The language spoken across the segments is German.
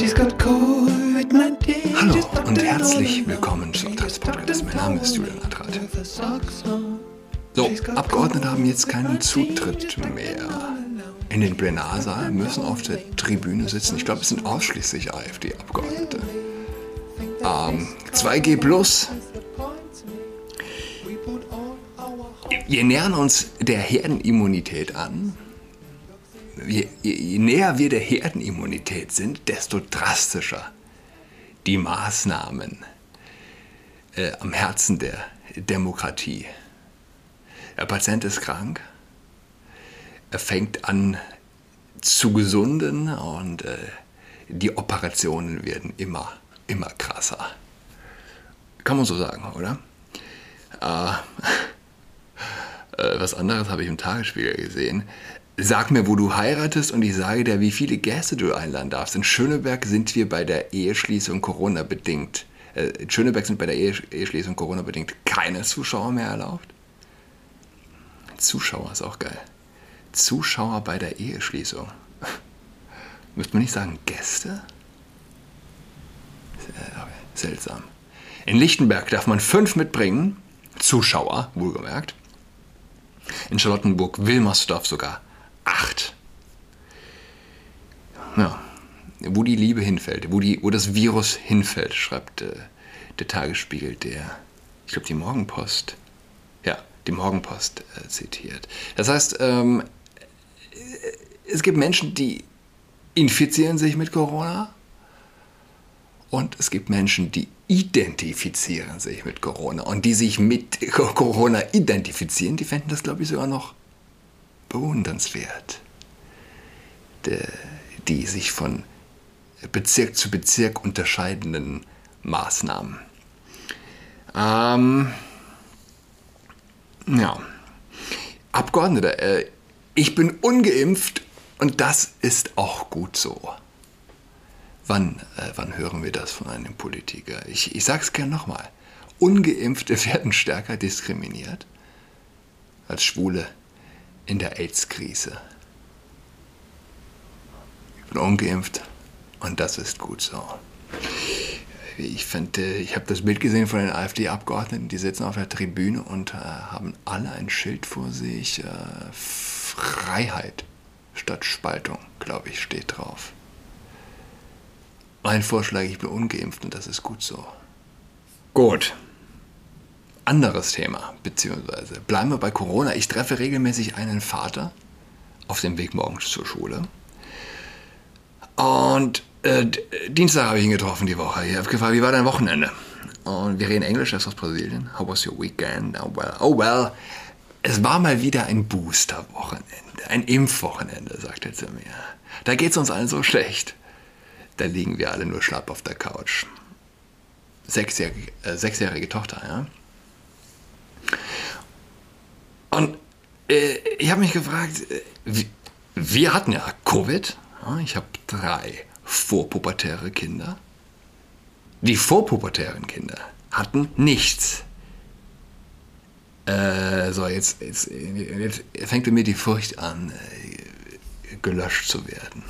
Hallo und herzlich willkommen zu Adrats Podcast. Mein Name ist Julian Adrat. So, Abgeordnete haben jetzt keinen Zutritt mehr in den Plenarsaal, müssen auf der Tribüne sitzen. Ich glaube, es sind ausschließlich AfD-Abgeordnete. Ähm, 2G Plus. Wir nähern uns der Herdenimmunität an. Je, je näher wir der Herdenimmunität sind, desto drastischer die Maßnahmen äh, am Herzen der Demokratie. Der Patient ist krank, er fängt an zu gesunden und äh, die Operationen werden immer, immer krasser. Kann man so sagen, oder? Äh, äh was anderes habe ich im Tagesspiegel gesehen. Sag mir, wo du heiratest und ich sage dir, wie viele Gäste du einladen darfst. In Schöneberg sind wir bei der Eheschließung Corona-bedingt. Äh, in Schöneberg sind bei der Eheschließung Corona-bedingt keine Zuschauer mehr erlaubt. Zuschauer ist auch geil. Zuschauer bei der Eheschließung. Müsste man nicht sagen Gäste? Seltsam. In Lichtenberg darf man fünf mitbringen. Zuschauer, wohlgemerkt. In Charlottenburg-Wilmersdorf sogar acht. Ja, wo die Liebe hinfällt, wo, die, wo das Virus hinfällt, schreibt äh, der Tagesspiegel, der, ich glaube, die Morgenpost, ja, die Morgenpost äh, zitiert. Das heißt, ähm, es gibt Menschen, die infizieren sich mit Corona und es gibt Menschen, die identifizieren sich mit Corona und die sich mit Corona identifizieren, die fänden das, glaube ich, sogar noch bewundernswert, die sich von Bezirk zu Bezirk unterscheidenden Maßnahmen. Ähm, ja. Abgeordnete, äh, ich bin ungeimpft und das ist auch gut so. Wann, äh, wann hören wir das von einem Politiker? Ich, ich sage es gerne nochmal. Ungeimpfte werden stärker diskriminiert als Schwule in der AIDS-Krise. Ich bin ungeimpft und das ist gut so. Ich, finde, ich habe das Bild gesehen von den AfD-Abgeordneten, die sitzen auf der Tribüne und äh, haben alle ein Schild vor sich. Äh, Freiheit statt Spaltung, glaube ich, steht drauf. Mein Vorschlag, ich bin ungeimpft und das ist gut so. Gut anderes Thema, beziehungsweise bleiben wir bei Corona. Ich treffe regelmäßig einen Vater auf dem Weg morgens zur Schule. Und äh, Dienstag habe ich ihn getroffen die Woche. Ich habe gefragt, wie war dein Wochenende? Und wir reden Englisch, er ist aus Brasilien. How was your weekend? Oh well. Oh well. Es war mal wieder ein Booster-Wochenende, ein Impfwochenende, sagt er zu mir. Da geht es uns allen so schlecht. Da liegen wir alle nur schlapp auf der Couch. Sechsjährige, äh, sechsjährige Tochter, ja. Und äh, ich habe mich gefragt, äh, wir hatten ja Covid. Ich habe drei vorpubertäre Kinder. Die vorpubertären Kinder hatten nichts. Äh, so, jetzt, jetzt, jetzt, fängt mir die Furcht an, äh, gelöscht zu werden.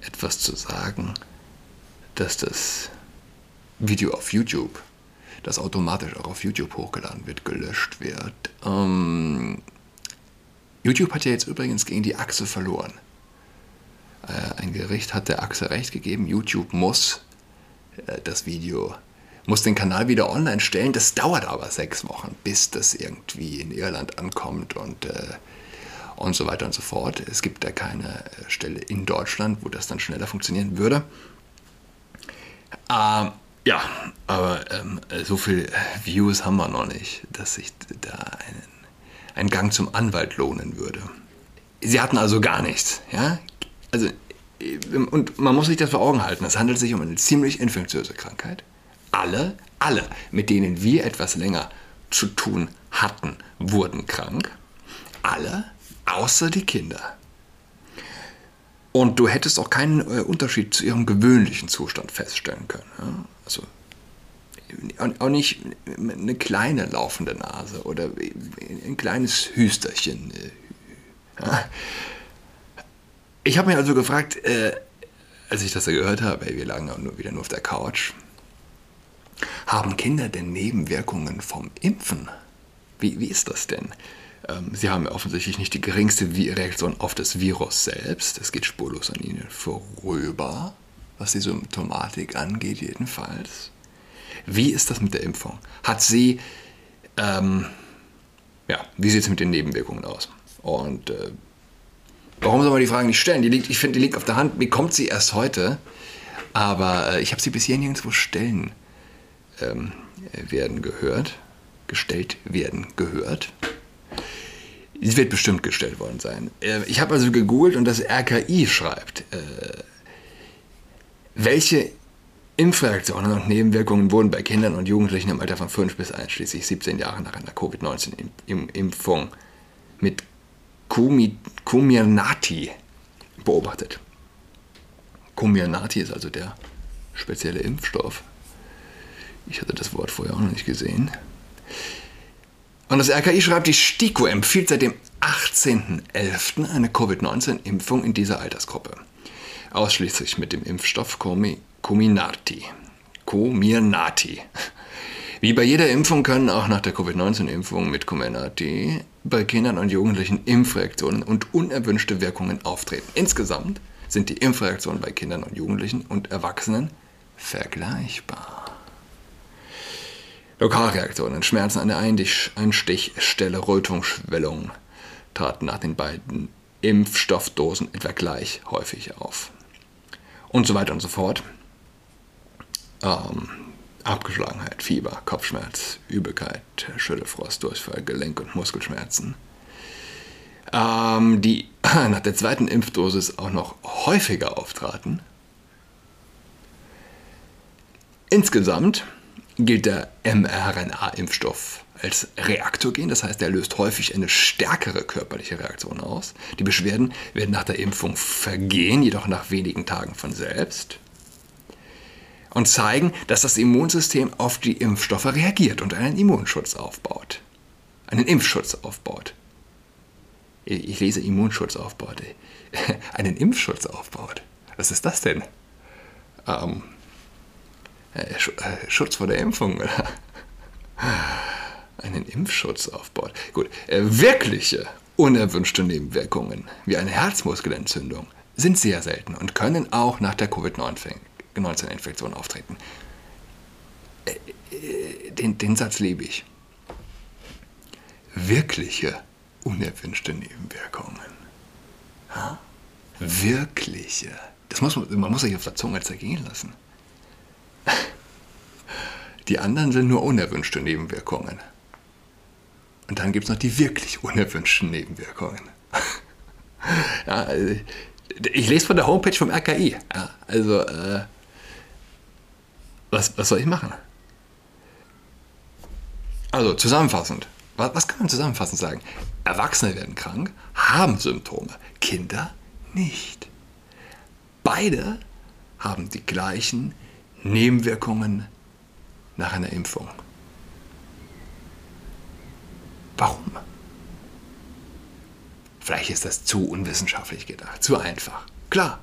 Etwas zu sagen, dass das Video auf YouTube das automatisch auch auf YouTube hochgeladen wird, gelöscht wird. Ähm, YouTube hat ja jetzt übrigens gegen die Achse verloren. Äh, ein Gericht hat der Achse recht gegeben, YouTube muss äh, das Video, muss den Kanal wieder online stellen. Das dauert aber sechs Wochen, bis das irgendwie in Irland ankommt und, äh, und so weiter und so fort. Es gibt da keine äh, Stelle in Deutschland, wo das dann schneller funktionieren würde. Ähm, ja, aber ähm, so viel Views haben wir noch nicht, dass sich da einen, ein Gang zum Anwalt lohnen würde. Sie hatten also gar nichts, ja? Also, ähm, und man muss sich das vor Augen halten, es handelt sich um eine ziemlich infektiöse Krankheit. Alle, alle, mit denen wir etwas länger zu tun hatten, wurden krank. Alle, außer die Kinder. Und du hättest auch keinen äh, Unterschied zu ihrem gewöhnlichen Zustand feststellen können. Ja? Also auch nicht eine kleine laufende Nase oder ein kleines Hüsterchen. Ja? Ich habe mich also gefragt, äh, als ich das da gehört habe, ey, wir lagen auch nur wieder nur auf der Couch. Haben Kinder denn Nebenwirkungen vom Impfen? Wie, wie ist das denn? Ähm, sie haben offensichtlich nicht die geringste Reaktion auf das Virus selbst. Es geht spurlos an ihnen vorüber, was die Symptomatik angeht, jedenfalls. Wie ist das mit der Impfung? Hat sie, ähm, ja, wie sieht es mit den Nebenwirkungen aus? Und äh, warum soll man die Frage nicht stellen? Die liegt, ich finde, die liegt auf der Hand. Mir kommt sie erst heute, aber äh, ich habe sie bisher nirgendwo stellen ähm, werden gehört, gestellt werden gehört. Sie wird bestimmt gestellt worden sein. Äh, ich habe also gegoogelt und das RKI schreibt, äh, welche Impfreaktionen und Nebenwirkungen wurden bei Kindern und Jugendlichen im Alter von 5 bis einschließlich 17 Jahren nach einer Covid-19-Impfung mit Comirnaty beobachtet. Comirnaty ist also der spezielle Impfstoff. Ich hatte das Wort vorher auch noch nicht gesehen. Und das RKI schreibt, die STIKO empfiehlt seit dem 18.11. eine Covid-19-Impfung in dieser Altersgruppe. Ausschließlich mit dem Impfstoff Comirnaty. Comirnaty. Wie bei jeder Impfung können auch nach der Covid-19-Impfung mit Comirnaty bei Kindern und Jugendlichen Impfreaktionen und unerwünschte Wirkungen auftreten. Insgesamt sind die Impfreaktionen bei Kindern und Jugendlichen und Erwachsenen vergleichbar. Lokalreaktionen, Schmerzen an der Einstichstelle, Rötungsschwellung traten nach den beiden Impfstoffdosen etwa gleich häufig auf. Und so weiter und so fort. Ähm, Abgeschlagenheit, Fieber, Kopfschmerz, Übelkeit, Schüttelfrost, Durchfall, Gelenk- und Muskelschmerzen. Ähm, die nach der zweiten Impfdosis auch noch häufiger auftraten. Insgesamt gilt der mRNA-Impfstoff als reaktogen, das heißt, er löst häufig eine stärkere körperliche Reaktion aus. Die Beschwerden werden nach der Impfung vergehen, jedoch nach wenigen Tagen von selbst und zeigen, dass das Immunsystem auf die Impfstoffe reagiert und einen Immunschutz aufbaut. Einen Impfschutz aufbaut. Ich lese Immunschutz aufbaut. einen Impfschutz aufbaut. Was ist das denn? Ähm, äh, äh, Schutz vor der Impfung, oder? Einen Impfschutz aufbaut. Gut, äh, wirkliche unerwünschte Nebenwirkungen, wie eine Herzmuskelentzündung, sind sehr selten und können auch nach der Covid-19-Infektion auftreten. Den, den Satz liebe ich. Wirkliche unerwünschte Nebenwirkungen. Ha? Wirkliche. Das muss man, man muss sich auf der Zunge zergehen lassen. Die anderen sind nur unerwünschte Nebenwirkungen. Und dann gibt es noch die wirklich unerwünschten Nebenwirkungen. ja, also, ich lese von der Homepage vom RKI. Ja, also, äh, was, was soll ich machen? Also, zusammenfassend. Was, was kann man zusammenfassend sagen? Erwachsene werden krank, haben Symptome, Kinder nicht. Beide haben die gleichen Nebenwirkungen nach einer Impfung. Warum? Vielleicht ist das zu unwissenschaftlich gedacht, zu einfach. Klar.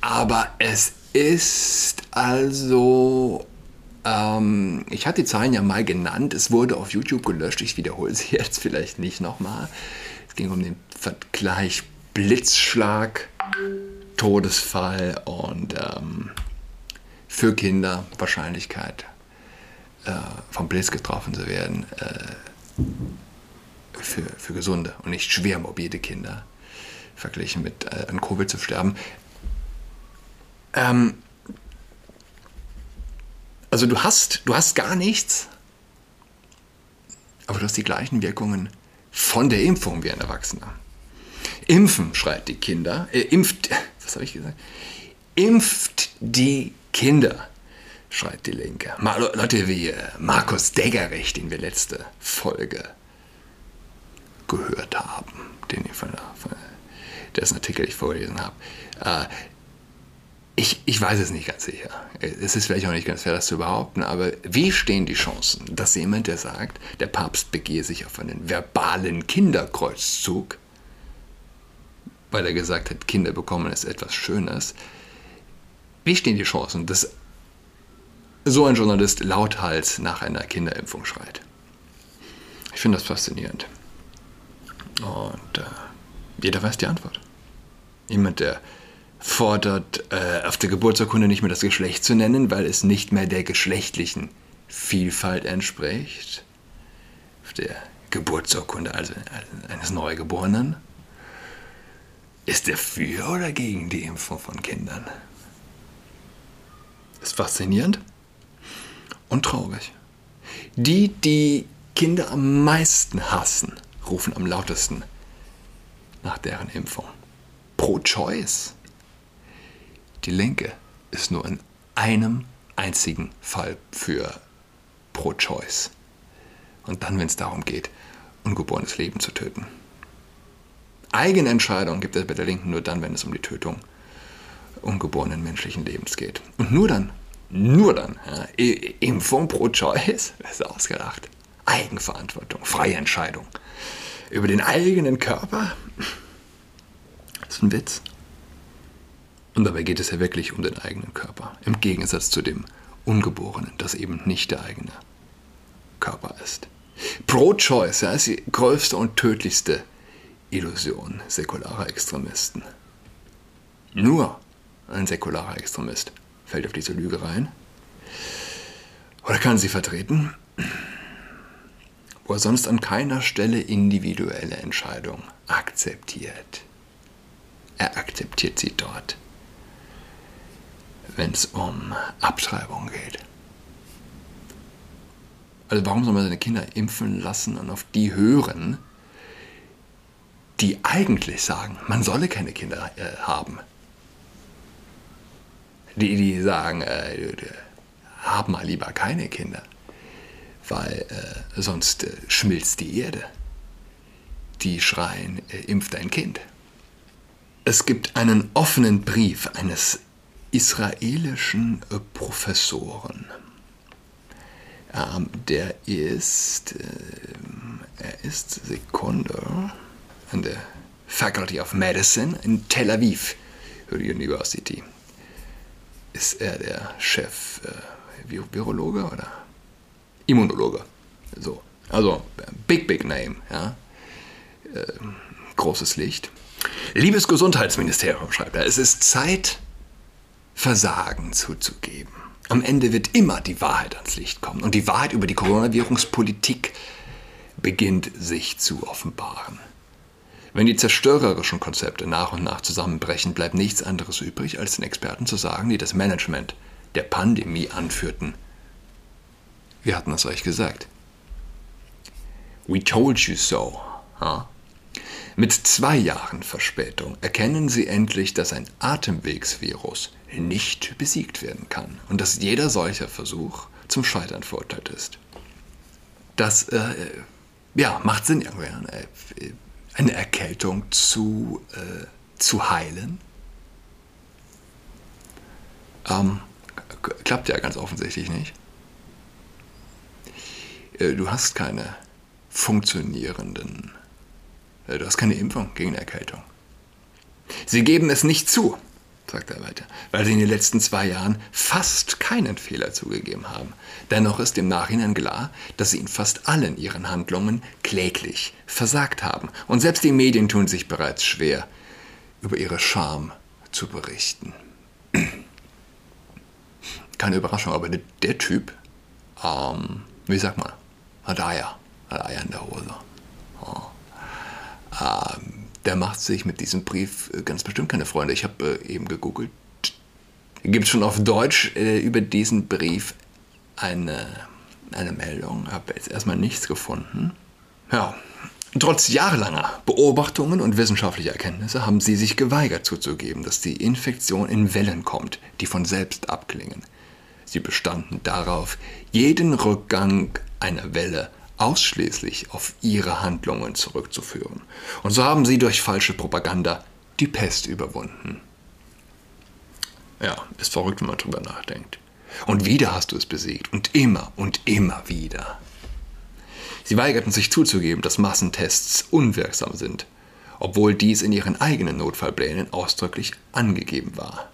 Aber es ist also, ähm, ich hatte die Zahlen ja mal genannt, es wurde auf YouTube gelöscht, ich wiederhole sie jetzt vielleicht nicht nochmal. Es ging um den Vergleich Blitzschlag, Todesfall und ähm, für Kinder Wahrscheinlichkeit äh, vom Blitz getroffen zu werden äh, für, für gesunde und nicht schwer morbide Kinder verglichen mit äh, an Covid zu sterben. Ähm, also du hast, du hast gar nichts, aber du hast die gleichen Wirkungen von der Impfung wie ein Erwachsener. Impfen, schreit die Kinder, äh, impft, was habe ich gesagt? Impft die Kinder, schreit die Linke. Mal Leute wie äh, Markus Deggerich, den wir letzte Folge gehört haben, den ich von, von dessen Artikel ich vorgelesen habe. Äh, ich, ich weiß es nicht ganz sicher. Es ist vielleicht auch nicht ganz fair, das zu behaupten, aber wie stehen die Chancen, dass jemand, der sagt, der Papst begehe sich auf einen verbalen Kinderkreuzzug, weil er gesagt hat, Kinder bekommen ist etwas Schönes, Wie stehen die Chancen, dass so ein Journalist lauthals nach einer Kinderimpfung schreit? Ich finde das faszinierend. Und äh, jeder weiß die Antwort. Jemand, der fordert, äh, auf der Geburtsurkunde nicht mehr das Geschlecht zu nennen, weil es nicht mehr der geschlechtlichen Vielfalt entspricht. Auf der Geburtsurkunde also eines Neugeborenen. Ist er für oder gegen die Impfung von Kindern? Faszinierend und traurig. Die, die Kinder am meisten hassen, rufen am lautesten nach deren Impfung. Pro Choice. Die Linke ist nur in einem einzigen Fall für Pro Choice. Und dann, wenn es darum geht, ungeborenes Leben zu töten. Eigenentscheidung gibt es bei der Linken nur dann, wenn es um die Tötung ungeborenen menschlichen Lebens geht. Und nur dann, nur dann, ja, Impfung pro Choice, ist ausgedacht. Eigenverantwortung, freie Entscheidung über den eigenen Körper. Das ist ein Witz. Und dabei geht es ja wirklich um den eigenen Körper, im Gegensatz zu dem Ungeborenen, das eben nicht der eigene Körper ist. Pro-Choice ja, ist die größte und tödlichste Illusion säkularer Extremisten. Nur ein säkularer Extremist fällt auf diese Lüge rein oder kann sie vertreten, wo er sonst an keiner Stelle individuelle Entscheidung akzeptiert. Er akzeptiert sie dort, wenn es um Abtreibung geht. Also warum soll man seine Kinder impfen lassen und auf die hören, die eigentlich sagen, man solle keine Kinder äh, haben? Die, die sagen, äh, haben mal lieber keine Kinder, weil äh, sonst äh, schmilzt die Erde. Die schreien, äh, impf dein Kind. Es gibt einen offenen Brief eines israelischen äh, Professoren ähm, der ist, äh, er ist Sekunde an der Faculty of Medicine in Tel Aviv University. Ist er der Chef äh, Virologe oder Immunologe? So, also big, big name, ja. Äh, großes Licht. Liebes Gesundheitsministerium, schreibt er, es ist Zeit, Versagen zuzugeben. Am Ende wird immer die Wahrheit ans Licht kommen. Und die Wahrheit über die Coronavirus-Politik beginnt sich zu offenbaren. Wenn die zerstörerischen Konzepte nach und nach zusammenbrechen, bleibt nichts anderes übrig, als den Experten zu sagen, die das Management der Pandemie anführten. Wir hatten es euch gesagt. We told you so. Huh? Mit zwei Jahren Verspätung erkennen sie endlich, dass ein Atemwegsvirus nicht besiegt werden kann und dass jeder solcher Versuch zum Scheitern verurteilt ist. Das äh, ja, macht Sinn, irgendwie, eine Erkältung zu, äh, zu heilen. Ähm, klappt ja ganz offensichtlich nicht. Äh, du hast keine funktionierenden, äh, du hast keine Impfung gegen Erkältung. Sie geben es nicht zu sagt er weiter, weil sie in den letzten zwei Jahren fast keinen Fehler zugegeben haben. Dennoch ist im Nachhinein klar, dass sie in fast allen ihren Handlungen kläglich versagt haben. Und selbst die Medien tun sich bereits schwer, über ihre Scham zu berichten. Keine Überraschung, aber der, Typ, ähm, wie sagt man, hat Eier, hat Eier in der Hose. Oh. Ähm, der macht sich mit diesem Brief äh, ganz bestimmt keine Freunde. Ich habe äh, eben gegoogelt. Gibt es schon auf Deutsch äh, über diesen Brief eine, eine Meldung? Habe jetzt erstmal nichts gefunden. Ja, Trotz jahrelanger Beobachtungen und wissenschaftlicher Erkenntnisse haben sie sich geweigert zuzugeben, dass die Infektion in Wellen kommt, die von selbst abklingen. Sie bestanden darauf, jeden Rückgang einer Welle ausschließlich auf ihre Handlungen zurückzuführen. Und so haben sie durch falsche Propaganda die Pest überwunden. Ja, ist verrückt, wenn man drüber nachdenkt. Und wieder hast du es besiegt. Und immer und immer wieder. Sie weigerten sich zuzugeben, dass Massentests unwirksam sind, obwohl dies in ihren eigenen Notfallplänen ausdrücklich angegeben war.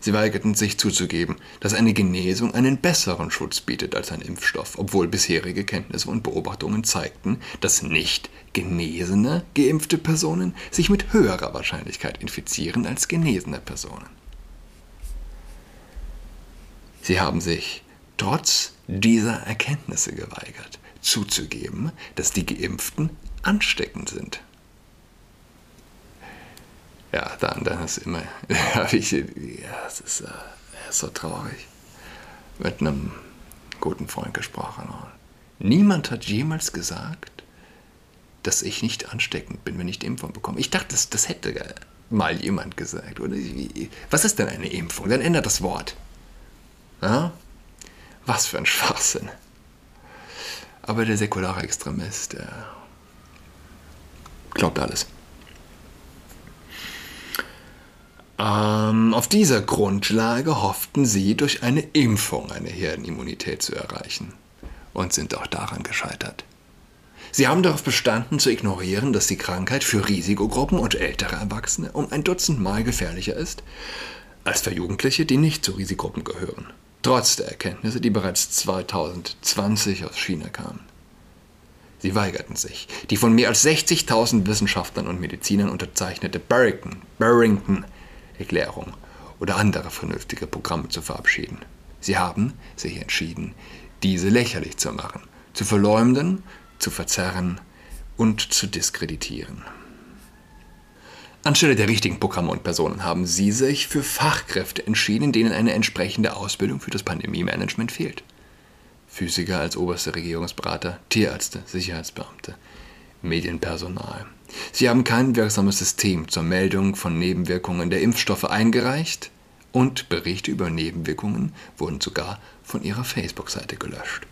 Sie weigerten sich zuzugeben, dass eine Genesung einen besseren Schutz bietet als ein Impfstoff, obwohl bisherige Kenntnisse und Beobachtungen zeigten, dass nicht genesene geimpfte Personen sich mit höherer Wahrscheinlichkeit infizieren als genesene Personen. Sie haben sich trotz dieser Erkenntnisse geweigert, zuzugeben, dass die Geimpften ansteckend sind. Ja, dann, dann ist immer, habe ich, ja, es ist, äh, ist so traurig. Mit einem guten Freund gesprochen. Niemand hat jemals gesagt, dass ich nicht ansteckend bin, wenn ich die Impfung bekomme. Ich dachte, das, das hätte mal jemand gesagt. Oder? Was ist denn eine Impfung? Dann ändert das Wort. Ja? Was für ein Schwachsinn. Aber der säkulare Extremist, der glaubt alles. Ähm, auf dieser Grundlage hofften sie, durch eine Impfung eine Herdenimmunität zu erreichen und sind auch daran gescheitert. Sie haben darauf bestanden, zu ignorieren, dass die Krankheit für Risikogruppen und ältere Erwachsene um ein Dutzend Mal gefährlicher ist als für Jugendliche, die nicht zu Risikogruppen gehören, trotz der Erkenntnisse, die bereits 2020 aus China kamen. Sie weigerten sich, die von mehr als 60.000 Wissenschaftlern und Medizinern unterzeichnete Barrington, Barrington Erklärung oder andere vernünftige Programme zu verabschieden. Sie haben sich entschieden, diese lächerlich zu machen, zu verleumden, zu verzerren und zu diskreditieren. Anstelle der richtigen Programme und Personen haben sie sich für Fachkräfte entschieden, denen eine entsprechende Ausbildung für das Pandemie-Management fehlt. Physiker als oberste Regierungsberater, Tierärzte, Sicherheitsbeamte, Medienpersonal, Sie haben kein wirksames System zur Meldung von Nebenwirkungen der Impfstoffe eingereicht und Berichte über Nebenwirkungen wurden sogar von ihrer Facebook-Seite gelöscht.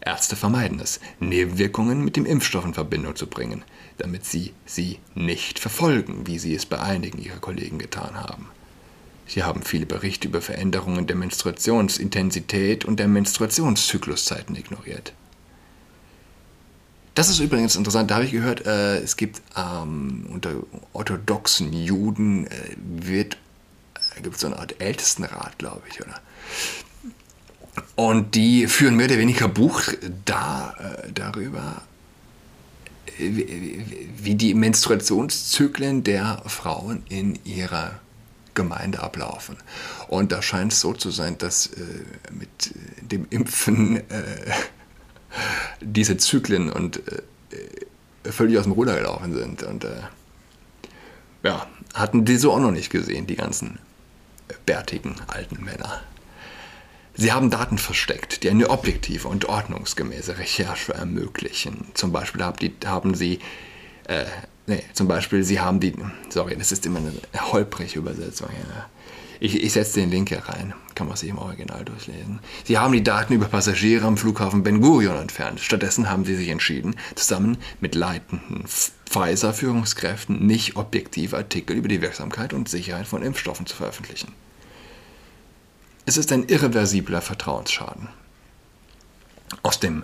Ärzte vermeiden es, Nebenwirkungen mit dem Impfstoff in Verbindung zu bringen, damit sie sie nicht verfolgen, wie sie es bei einigen ihrer Kollegen getan haben. Sie haben viele Berichte über Veränderungen der Menstruationsintensität und der Menstruationszykluszeiten ignoriert. Das ist übrigens interessant, da habe ich gehört, äh, es gibt ähm, unter orthodoxen Juden äh, wird, äh, gibt so eine Art Ältestenrat, glaube ich, oder? Und die führen mehr oder weniger Buch da, äh, darüber, wie, wie die Menstruationszyklen der Frauen in ihrer Gemeinde ablaufen. Und da scheint es so zu sein, dass äh, mit dem Impfen äh, diese Zyklen und äh, völlig aus dem Ruder gelaufen sind. Und äh, ja, hatten die so auch noch nicht gesehen, die ganzen bärtigen alten Männer. Sie haben Daten versteckt, die eine objektive und ordnungsgemäße Recherche ermöglichen. Zum Beispiel haben sie, äh, nee, zum Beispiel sie haben die, sorry, das ist immer eine holprige Übersetzung hier. Ich, ich setze den Link hier rein, kann man sich im Original durchlesen. Sie haben die Daten über Passagiere am Flughafen Ben Gurion entfernt. Stattdessen haben sie sich entschieden, zusammen mit leitenden Pfizer-Führungskräften nicht objektive Artikel über die Wirksamkeit und Sicherheit von Impfstoffen zu veröffentlichen. Es ist ein irreversibler Vertrauensschaden. Aus dem,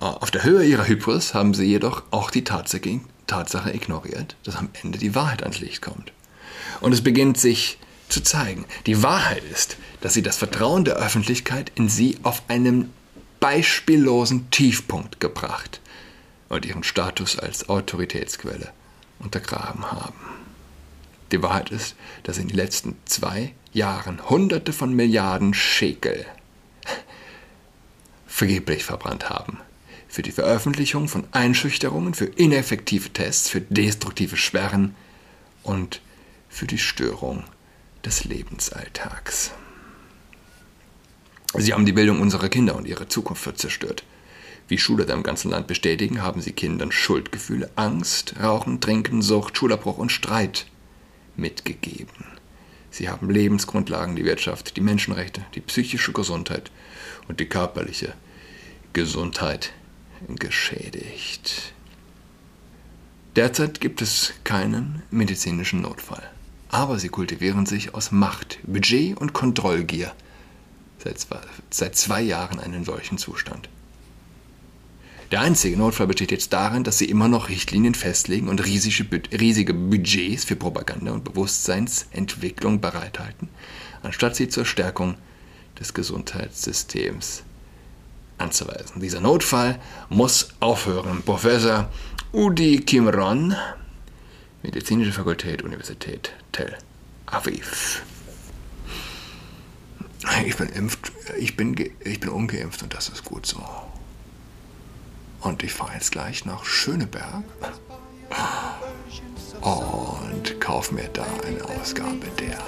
äh, auf der Höhe ihrer Hybris haben sie jedoch auch die Tatsache, Tatsache ignoriert, dass am Ende die Wahrheit ans Licht kommt. Und es beginnt sich zu zeigen. Die Wahrheit ist, dass sie das Vertrauen der Öffentlichkeit in sie auf einen beispiellosen Tiefpunkt gebracht und ihren Status als Autoritätsquelle untergraben haben. Die Wahrheit ist, dass in den letzten zwei Jahren Hunderte von Milliarden Schekel vergeblich verbrannt haben. Für die Veröffentlichung von Einschüchterungen, für ineffektive Tests, für destruktive Sperren und für die Störung des Lebensalltags. Sie haben die Bildung unserer Kinder und ihre Zukunft zerstört. Wie Schüler im ganzen Land bestätigen, haben sie Kindern Schuldgefühle, Angst, Rauchen, Trinken, Sucht, Schulabbruch und Streit mitgegeben. Sie haben Lebensgrundlagen, die Wirtschaft, die Menschenrechte, die psychische Gesundheit und die körperliche Gesundheit geschädigt. Derzeit gibt es keinen medizinischen Notfall aber sie kultivieren sich aus Macht, Budget und Kontrollgier seit zwei, seit zwei Jahren einen solchen Zustand. Der einzige Notfall besteht jetzt darin, dass sie immer noch Richtlinien festlegen und riesige, riesige Budgets für Propaganda und Bewusstseinsentwicklung bereithalten, anstatt sie zur Stärkung des Gesundheitssystems anzuweisen. Dieser Notfall muss aufhören. Professor Udi Kimron, Medizinische Fakultät, Universität Tel Aviv. Ich bin, impft, ich, bin, ich bin ungeimpft und das ist gut so. Und ich fahre jetzt gleich nach Schöneberg und kaufe mir da eine Ausgabe der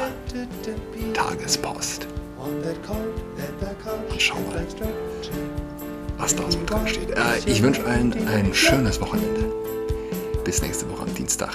Tagespost. Und schau mal, was da so drin steht. Äh, ich wünsche allen ein schönes Wochenende. Bis nächste Woche am Dienstag.